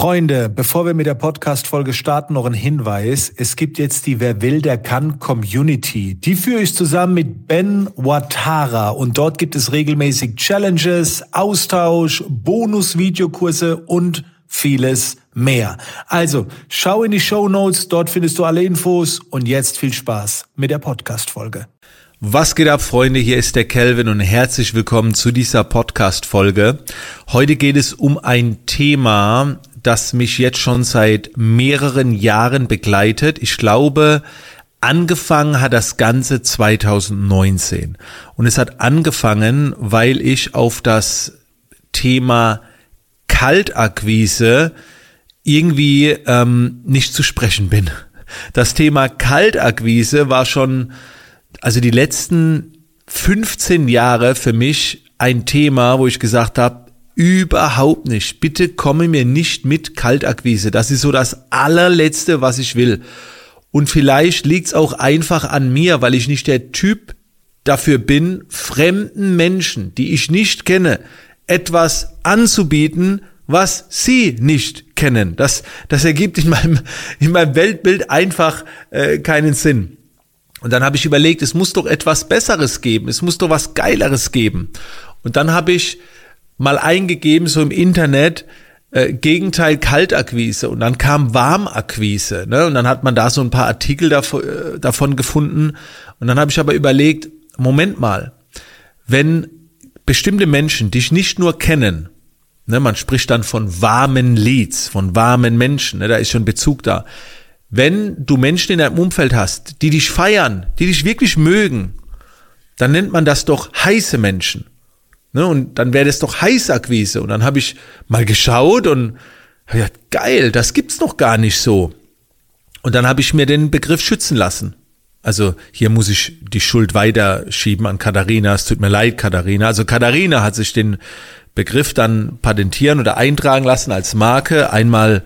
Freunde, bevor wir mit der Podcast-Folge starten, noch ein Hinweis. Es gibt jetzt die Wer will, der kann Community. Die führe ich zusammen mit Ben Watara und dort gibt es regelmäßig Challenges, Austausch, Bonus-Videokurse und vieles mehr. Also, schau in die Show Notes, dort findest du alle Infos und jetzt viel Spaß mit der Podcast-Folge. Was geht ab, Freunde? Hier ist der Kelvin und herzlich willkommen zu dieser Podcast-Folge. Heute geht es um ein Thema, das mich jetzt schon seit mehreren Jahren begleitet. Ich glaube, angefangen hat das Ganze 2019. Und es hat angefangen, weil ich auf das Thema Kaltakquise irgendwie ähm, nicht zu sprechen bin. Das Thema Kaltakquise war schon, also die letzten 15 Jahre für mich ein Thema, wo ich gesagt habe, Überhaupt nicht. Bitte komme mir nicht mit Kaltakquise. Das ist so das allerletzte, was ich will. Und vielleicht liegt's auch einfach an mir, weil ich nicht der Typ dafür bin, fremden Menschen, die ich nicht kenne, etwas anzubieten, was sie nicht kennen. Das, das ergibt in meinem, in meinem Weltbild einfach äh, keinen Sinn. Und dann habe ich überlegt, es muss doch etwas Besseres geben, es muss doch was Geileres geben. Und dann habe ich mal eingegeben, so im Internet, äh, Gegenteil Kaltakquise und dann kam Warmakquise. Ne? Und dann hat man da so ein paar Artikel davon, äh, davon gefunden. Und dann habe ich aber überlegt, Moment mal, wenn bestimmte Menschen dich nicht nur kennen, ne, man spricht dann von warmen Leads, von warmen Menschen, ne, da ist schon Bezug da. Wenn du Menschen in deinem Umfeld hast, die dich feiern, die dich wirklich mögen, dann nennt man das doch heiße Menschen. Ne, und dann wäre das doch Heißakquise. Und dann habe ich mal geschaut und ja, geil, das gibt's noch gar nicht so. Und dann habe ich mir den Begriff schützen lassen. Also hier muss ich die Schuld weiterschieben an Katharina. Es tut mir leid, Katharina. Also Katharina hat sich den Begriff dann patentieren oder eintragen lassen als Marke. Einmal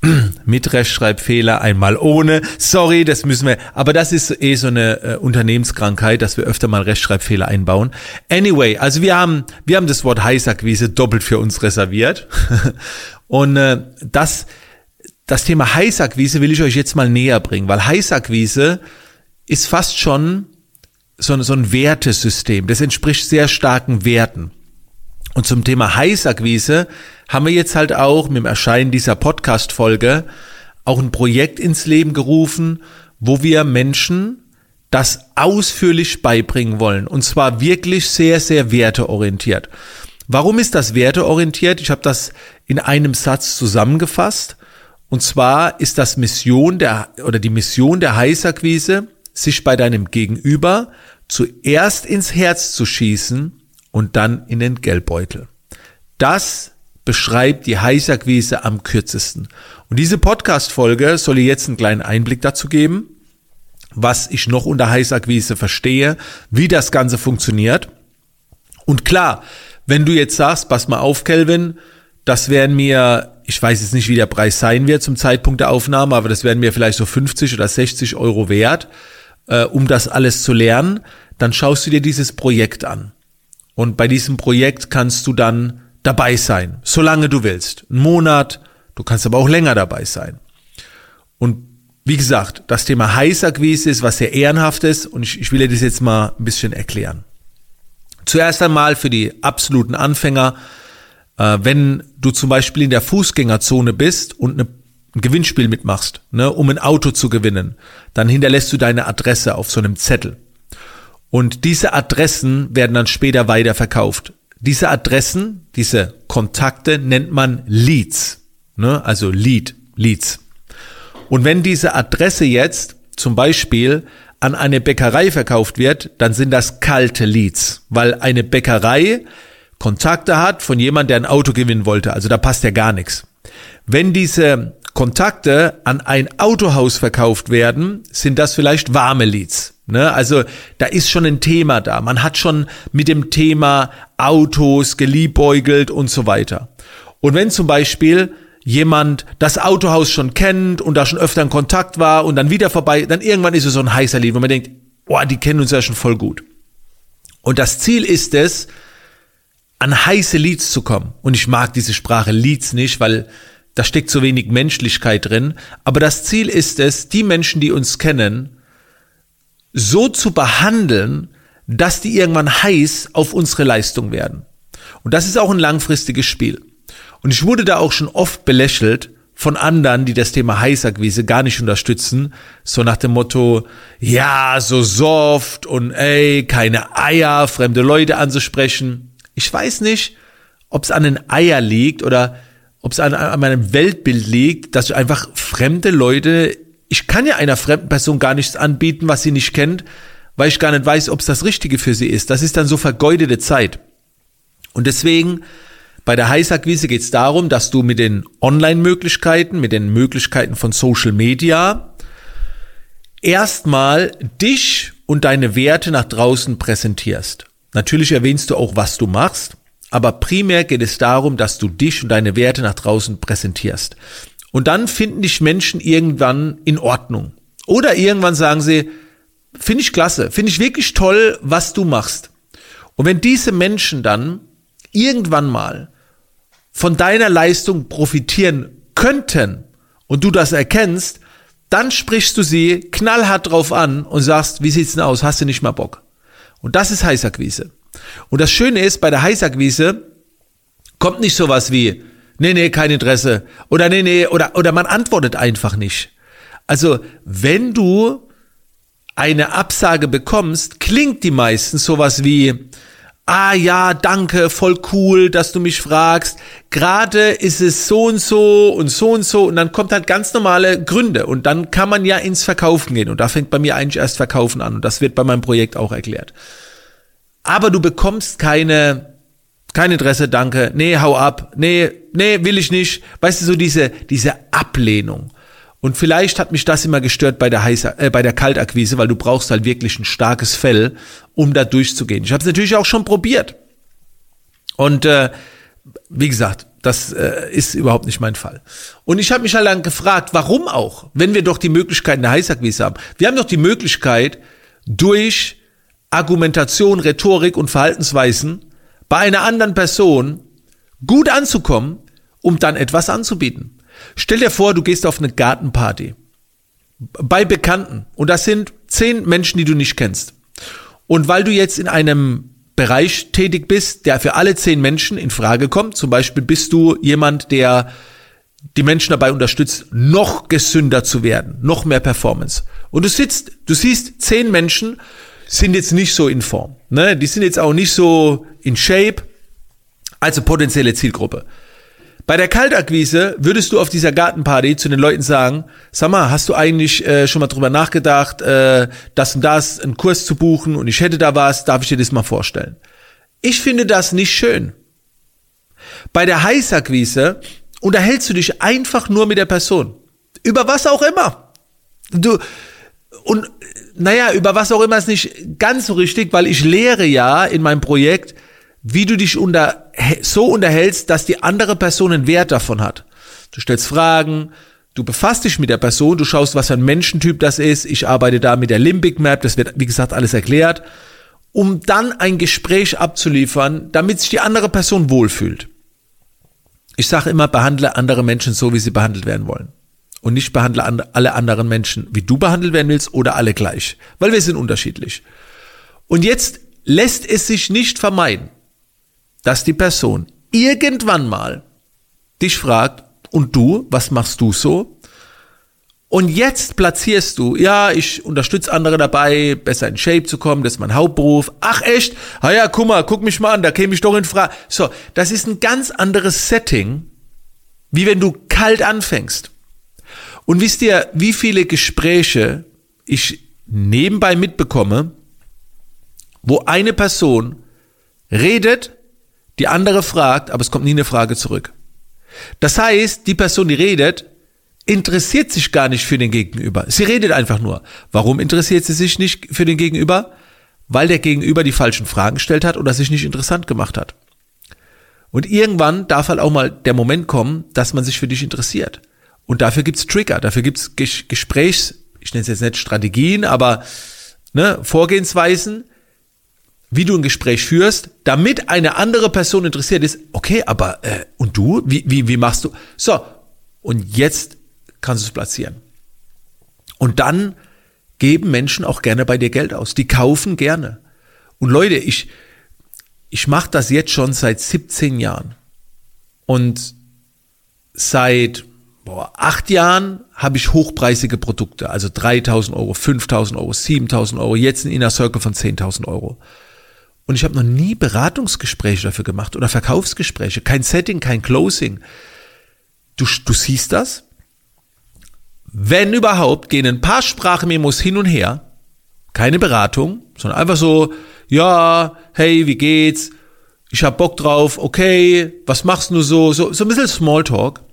mit Rechtschreibfehler, einmal ohne. Sorry, das müssen wir. Aber das ist eh so eine äh, Unternehmenskrankheit, dass wir öfter mal Rechtschreibfehler einbauen. Anyway, also wir haben wir haben das Wort Heißakquise doppelt für uns reserviert. Und äh, das das Thema Heißakquise will ich euch jetzt mal näher bringen, weil Heißakquise ist fast schon so, so ein Wertesystem. Das entspricht sehr starken Werten. Und zum Thema Heißakquise haben wir jetzt halt auch mit dem Erscheinen dieser Podcast-Folge auch ein Projekt ins Leben gerufen, wo wir Menschen das ausführlich beibringen wollen. Und zwar wirklich sehr, sehr werteorientiert. Warum ist das werteorientiert? Ich habe das in einem Satz zusammengefasst. Und zwar ist das Mission der oder die Mission der Heißakquise, sich bei deinem Gegenüber zuerst ins Herz zu schießen und dann in den Geldbeutel. Das beschreibt die Heißakquise am kürzesten. Und diese Podcast-Folge soll jetzt einen kleinen Einblick dazu geben, was ich noch unter Heißakquise verstehe, wie das Ganze funktioniert. Und klar, wenn du jetzt sagst, pass mal auf, Kelvin, das wären mir, ich weiß jetzt nicht, wie der Preis sein wird zum Zeitpunkt der Aufnahme, aber das wären mir vielleicht so 50 oder 60 Euro wert, äh, um das alles zu lernen, dann schaust du dir dieses Projekt an. Und bei diesem Projekt kannst du dann dabei sein, solange du willst. Ein Monat, du kannst aber auch länger dabei sein. Und wie gesagt, das Thema Heißakquise ist was sehr ehrenhaftes und ich, ich will dir das jetzt mal ein bisschen erklären. Zuerst einmal für die absoluten Anfänger, äh, wenn du zum Beispiel in der Fußgängerzone bist und eine, ein Gewinnspiel mitmachst, ne, um ein Auto zu gewinnen, dann hinterlässt du deine Adresse auf so einem Zettel. Und diese Adressen werden dann später weiterverkauft. Diese Adressen, diese Kontakte nennt man Leads, ne? also Lead, Leads. Und wenn diese Adresse jetzt zum Beispiel an eine Bäckerei verkauft wird, dann sind das kalte Leads, weil eine Bäckerei Kontakte hat von jemand, der ein Auto gewinnen wollte. Also da passt ja gar nichts. Wenn diese Kontakte an ein Autohaus verkauft werden, sind das vielleicht warme Leads. Ne? Also da ist schon ein Thema da. Man hat schon mit dem Thema Autos geliebäugelt und so weiter. Und wenn zum Beispiel jemand das Autohaus schon kennt und da schon öfter in Kontakt war und dann wieder vorbei, dann irgendwann ist es so ein heißer Lied, wo man denkt, boah, die kennen uns ja schon voll gut. Und das Ziel ist es, an heiße Leads zu kommen. Und ich mag diese Sprache Leads nicht, weil da steckt so wenig Menschlichkeit drin. Aber das Ziel ist es, die Menschen, die uns kennen, so zu behandeln, dass die irgendwann heiß auf unsere Leistung werden. Und das ist auch ein langfristiges Spiel. Und ich wurde da auch schon oft belächelt von anderen, die das Thema Heißakquise gar nicht unterstützen, so nach dem Motto, ja, so soft und ey, keine Eier, fremde Leute anzusprechen. Ich weiß nicht, ob es an den Eier liegt oder ob es an, an meinem Weltbild liegt, dass ich einfach fremde Leute, ich kann ja einer fremden Person gar nichts anbieten, was sie nicht kennt, weil ich gar nicht weiß, ob es das Richtige für sie ist. Das ist dann so vergeudete Zeit. Und deswegen, bei der Heißakquise geht es darum, dass du mit den Online-Möglichkeiten, mit den Möglichkeiten von Social Media erstmal dich und deine Werte nach draußen präsentierst. Natürlich erwähnst du auch, was du machst, aber primär geht es darum, dass du dich und deine Werte nach draußen präsentierst. Und dann finden dich Menschen irgendwann in Ordnung. Oder irgendwann sagen sie, finde ich klasse, finde ich wirklich toll, was du machst. Und wenn diese Menschen dann irgendwann mal von deiner Leistung profitieren könnten und du das erkennst, dann sprichst du sie knallhart drauf an und sagst, wie sieht's denn aus? Hast du nicht mal Bock? Und das ist Heißakquise. Und das Schöne ist, bei der Heißakquise kommt nicht sowas wie, nee, nee, kein Interesse. Oder nee, nee, oder, oder man antwortet einfach nicht. Also, wenn du eine Absage bekommst, klingt die meistens sowas wie, ah ja, danke, voll cool, dass du mich fragst. Gerade ist es so und so und so und so und dann kommt halt ganz normale Gründe und dann kann man ja ins Verkaufen gehen und da fängt bei mir eigentlich erst Verkaufen an und das wird bei meinem Projekt auch erklärt. Aber du bekommst keine kein Interesse, danke. Nee, hau ab. Nee, nee, will ich nicht. Weißt du, so diese, diese Ablehnung. Und vielleicht hat mich das immer gestört bei der, Heißer, äh, bei der Kaltakquise, weil du brauchst halt wirklich ein starkes Fell, um da durchzugehen. Ich habe es natürlich auch schon probiert. Und äh, wie gesagt, das äh, ist überhaupt nicht mein Fall. Und ich habe mich halt dann gefragt, warum auch, wenn wir doch die Möglichkeit in der Heißakquise haben. Wir haben doch die Möglichkeit, durch Argumentation, Rhetorik und Verhaltensweisen bei einer anderen Person gut anzukommen, um dann etwas anzubieten. Stell dir vor, du gehst auf eine Gartenparty bei Bekannten und das sind zehn Menschen, die du nicht kennst. Und weil du jetzt in einem Bereich tätig bist, der für alle zehn Menschen in Frage kommt, zum Beispiel bist du jemand, der die Menschen dabei unterstützt, noch gesünder zu werden, noch mehr Performance. Und du sitzt, du siehst zehn Menschen sind jetzt nicht so in Form, ne? Die sind jetzt auch nicht so in Shape, also potenzielle Zielgruppe. Bei der Kaltakquise würdest du auf dieser Gartenparty zu den Leuten sagen, sag mal, hast du eigentlich äh, schon mal drüber nachgedacht, äh, das und das, einen Kurs zu buchen und ich hätte da was, darf ich dir das mal vorstellen? Ich finde das nicht schön. Bei der Heißakquise unterhältst du dich einfach nur mit der Person. Über was auch immer. Du, und naja, über was auch immer ist nicht ganz so richtig, weil ich lehre ja in meinem Projekt, wie du dich unter, so unterhältst, dass die andere Person einen Wert davon hat. Du stellst Fragen, du befasst dich mit der Person, du schaust, was für ein Menschentyp das ist. Ich arbeite da mit der Limbic Map, das wird, wie gesagt, alles erklärt, um dann ein Gespräch abzuliefern, damit sich die andere Person wohlfühlt. Ich sage immer, behandle andere Menschen so, wie sie behandelt werden wollen. Und nicht behandle alle anderen Menschen, wie du behandelt werden willst oder alle gleich. Weil wir sind unterschiedlich. Und jetzt lässt es sich nicht vermeiden, dass die Person irgendwann mal dich fragt, und du, was machst du so? Und jetzt platzierst du, ja, ich unterstütze andere dabei, besser in Shape zu kommen, das ist mein Hauptberuf. Ach echt? Ah ja, guck mal, guck mich mal an, da käme ich doch in Frage. So, das ist ein ganz anderes Setting, wie wenn du kalt anfängst. Und wisst ihr, wie viele Gespräche ich nebenbei mitbekomme, wo eine Person redet, die andere fragt, aber es kommt nie eine Frage zurück. Das heißt, die Person, die redet, interessiert sich gar nicht für den Gegenüber. Sie redet einfach nur. Warum interessiert sie sich nicht für den Gegenüber? Weil der Gegenüber die falschen Fragen gestellt hat oder sich nicht interessant gemacht hat. Und irgendwann darf halt auch mal der Moment kommen, dass man sich für dich interessiert. Und dafür gibt's Trigger, dafür gibt's Ges Gesprächs, ich nenne es jetzt nicht Strategien, aber ne, Vorgehensweisen, wie du ein Gespräch führst, damit eine andere Person interessiert ist, okay, aber äh, und du, wie, wie, wie machst du? So, und jetzt kannst du es platzieren. Und dann geben Menschen auch gerne bei dir Geld aus. Die kaufen gerne. Und Leute, ich, ich mache das jetzt schon seit 17 Jahren. Und seit boah, acht Jahren habe ich hochpreisige Produkte, also 3000 Euro, 5000 Euro, 7000 Euro, jetzt ein Inner Circle von 10.000 Euro. Und ich habe noch nie Beratungsgespräche dafür gemacht oder Verkaufsgespräche, kein Setting, kein Closing. Du, du siehst das? Wenn überhaupt, gehen ein paar Sprachmemos hin und her, keine Beratung, sondern einfach so, ja, hey, wie geht's? Ich hab Bock drauf, okay, was machst du so? So, so ein bisschen Smalltalk.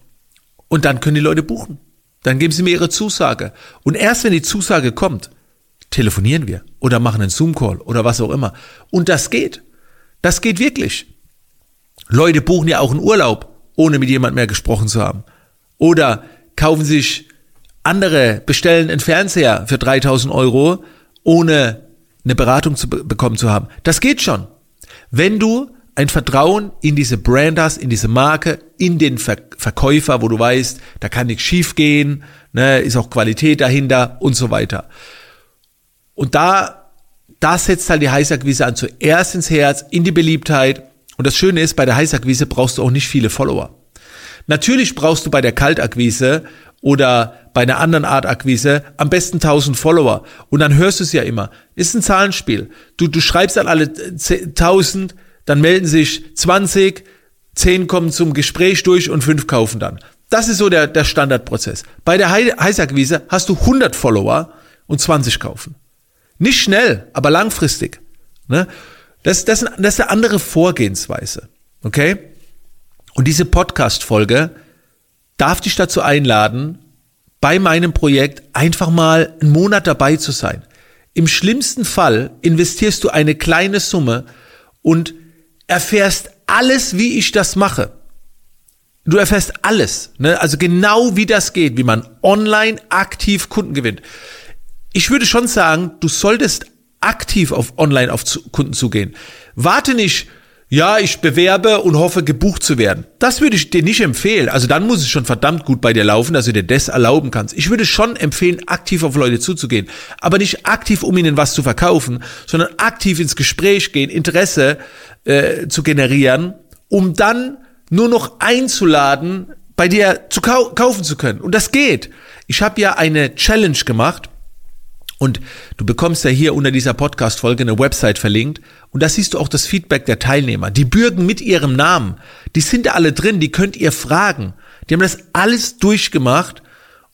Und dann können die Leute buchen. Dann geben sie mir ihre Zusage. Und erst wenn die Zusage kommt, telefonieren wir oder machen einen Zoom-Call oder was auch immer. Und das geht. Das geht wirklich. Leute buchen ja auch einen Urlaub, ohne mit jemand mehr gesprochen zu haben. Oder kaufen sich andere, bestellen einen Fernseher für 3000 Euro, ohne eine Beratung zu be bekommen zu haben. Das geht schon. Wenn du ein Vertrauen in diese Brand hast, in diese Marke, in den Ver Verkäufer, wo du weißt, da kann nichts schiefgehen, ne, ist auch Qualität dahinter und so weiter. Und da, da setzt halt die Heißakquise an, zuerst ins Herz, in die Beliebtheit. Und das Schöne ist, bei der Heißakquise brauchst du auch nicht viele Follower. Natürlich brauchst du bei der Kaltakquise oder bei einer anderen Art Akquise am besten 1000 Follower. Und dann hörst du es ja immer. Ist ein Zahlenspiel. Du, du schreibst an alle 1000, dann melden sich 20, 10 kommen zum Gespräch durch und 5 kaufen dann. Das ist so der, der Standardprozess. Bei der Heißakquise hast du 100 Follower und 20 kaufen. Nicht schnell, aber langfristig. Ne? Das, das, das ist eine andere Vorgehensweise. Okay? Und diese Podcast-Folge darf dich dazu einladen, bei meinem Projekt einfach mal einen Monat dabei zu sein. Im schlimmsten Fall investierst du eine kleine Summe und erfährst alles, wie ich das mache. Du erfährst alles, ne? also genau wie das geht, wie man online aktiv Kunden gewinnt. Ich würde schon sagen, du solltest aktiv auf online auf Kunden zugehen. Warte nicht, ja, ich bewerbe und hoffe, gebucht zu werden. Das würde ich dir nicht empfehlen. Also dann muss es schon verdammt gut bei dir laufen, dass du dir das erlauben kannst. Ich würde schon empfehlen, aktiv auf Leute zuzugehen. Aber nicht aktiv, um ihnen was zu verkaufen, sondern aktiv ins Gespräch gehen, Interesse äh, zu generieren, um dann nur noch einzuladen, bei dir zu kau kaufen zu können. Und das geht. Ich habe ja eine Challenge gemacht und du bekommst ja hier unter dieser Podcast-Folge eine Website verlinkt. Und da siehst du auch das Feedback der Teilnehmer. Die bürgen mit ihrem Namen. Die sind da alle drin, die könnt ihr fragen. Die haben das alles durchgemacht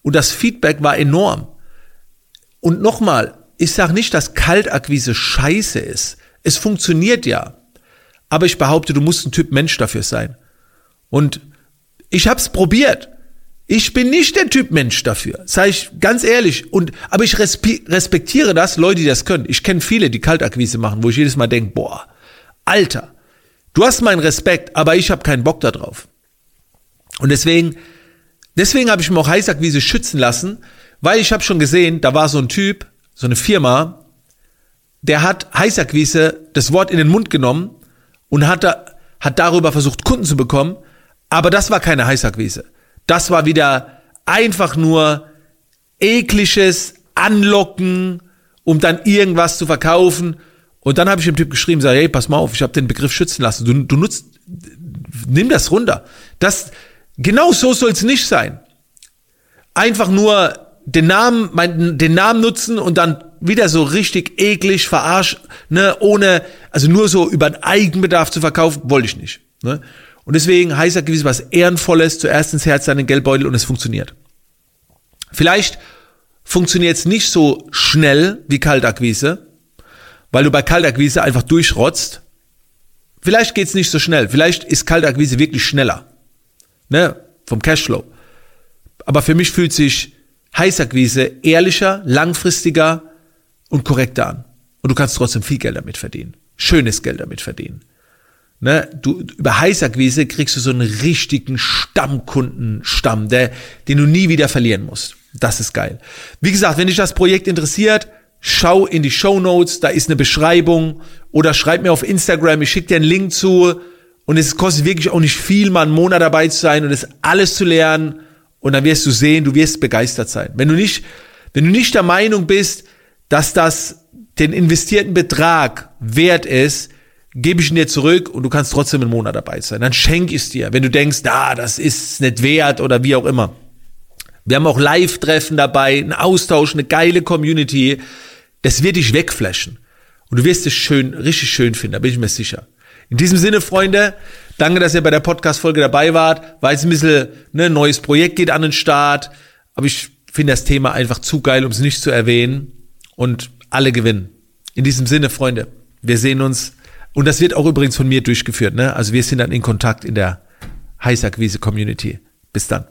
und das Feedback war enorm. Und nochmal, ich sage nicht, dass Kaltakquise scheiße ist. Es funktioniert ja. Aber ich behaupte, du musst ein Typ Mensch dafür sein. Und ich habe es probiert. Ich bin nicht der Typ Mensch dafür, sage ich ganz ehrlich. Und aber ich respektiere das, Leute, die das können. Ich kenne viele, die Kaltakquise machen, wo ich jedes Mal denke, boah, Alter, du hast meinen Respekt, aber ich habe keinen Bock darauf. Und deswegen, deswegen habe ich mir auch Heißakquise schützen lassen, weil ich habe schon gesehen, da war so ein Typ, so eine Firma, der hat Heißakquise das Wort in den Mund genommen und hat, da, hat darüber versucht, Kunden zu bekommen, aber das war keine Heißakquise. Das war wieder einfach nur ekliges Anlocken, um dann irgendwas zu verkaufen. Und dann habe ich dem Typ geschrieben, sag, hey, pass mal auf, ich habe den Begriff schützen lassen. Du, du nutzt, nimm das runter. Das, genau so soll es nicht sein. Einfach nur den Namen, mein, den Namen nutzen und dann wieder so richtig eklig verarscht, ne, ohne, also nur so über den Eigenbedarf zu verkaufen, wollte ich nicht. Ne? Und deswegen heißt er gewiss was Ehrenvolles, zuerst ins Herz, dann den Geldbeutel und es funktioniert. Vielleicht funktioniert es nicht so schnell wie Kaltakquise, weil du bei Kaltakquise einfach durchrotzt. Vielleicht geht's nicht so schnell. Vielleicht ist Kaltakquise wirklich schneller. Ne? Vom Cashflow. Aber für mich fühlt sich Heißakquise ehrlicher, langfristiger und korrekter an. Und du kannst trotzdem viel Geld damit verdienen. Schönes Geld damit verdienen. Ne, du, über Heißakquise kriegst du so einen richtigen Stammkundenstamm, der, den du nie wieder verlieren musst. Das ist geil. Wie gesagt, wenn dich das Projekt interessiert, schau in die Show Notes, da ist eine Beschreibung oder schreib mir auf Instagram, ich schicke dir einen Link zu und es kostet wirklich auch nicht viel, mal einen Monat dabei zu sein und das alles zu lernen Und dann wirst du sehen, du wirst begeistert sein. Wenn du nicht, wenn du nicht der Meinung bist, dass das den investierten Betrag wert ist, gebe ich ihn dir zurück und du kannst trotzdem einen Monat dabei sein. Dann schenk ich es dir, wenn du denkst, ah, das ist nicht wert oder wie auch immer. Wir haben auch Live-Treffen dabei, einen Austausch, eine geile Community. Das wird dich wegflashen. Und du wirst es schön, richtig schön finden, da bin ich mir sicher. In diesem Sinne, Freunde, danke, dass ihr bei der Podcast-Folge dabei wart. Weil es ein bisschen ne, neues Projekt geht an den Start. Aber ich finde das Thema einfach zu geil, um es nicht zu erwähnen. Und alle gewinnen. In diesem Sinne, Freunde, wir sehen uns. Und das wird auch übrigens von mir durchgeführt. Ne? Also wir sind dann in Kontakt in der Heißakquise Community. Bis dann.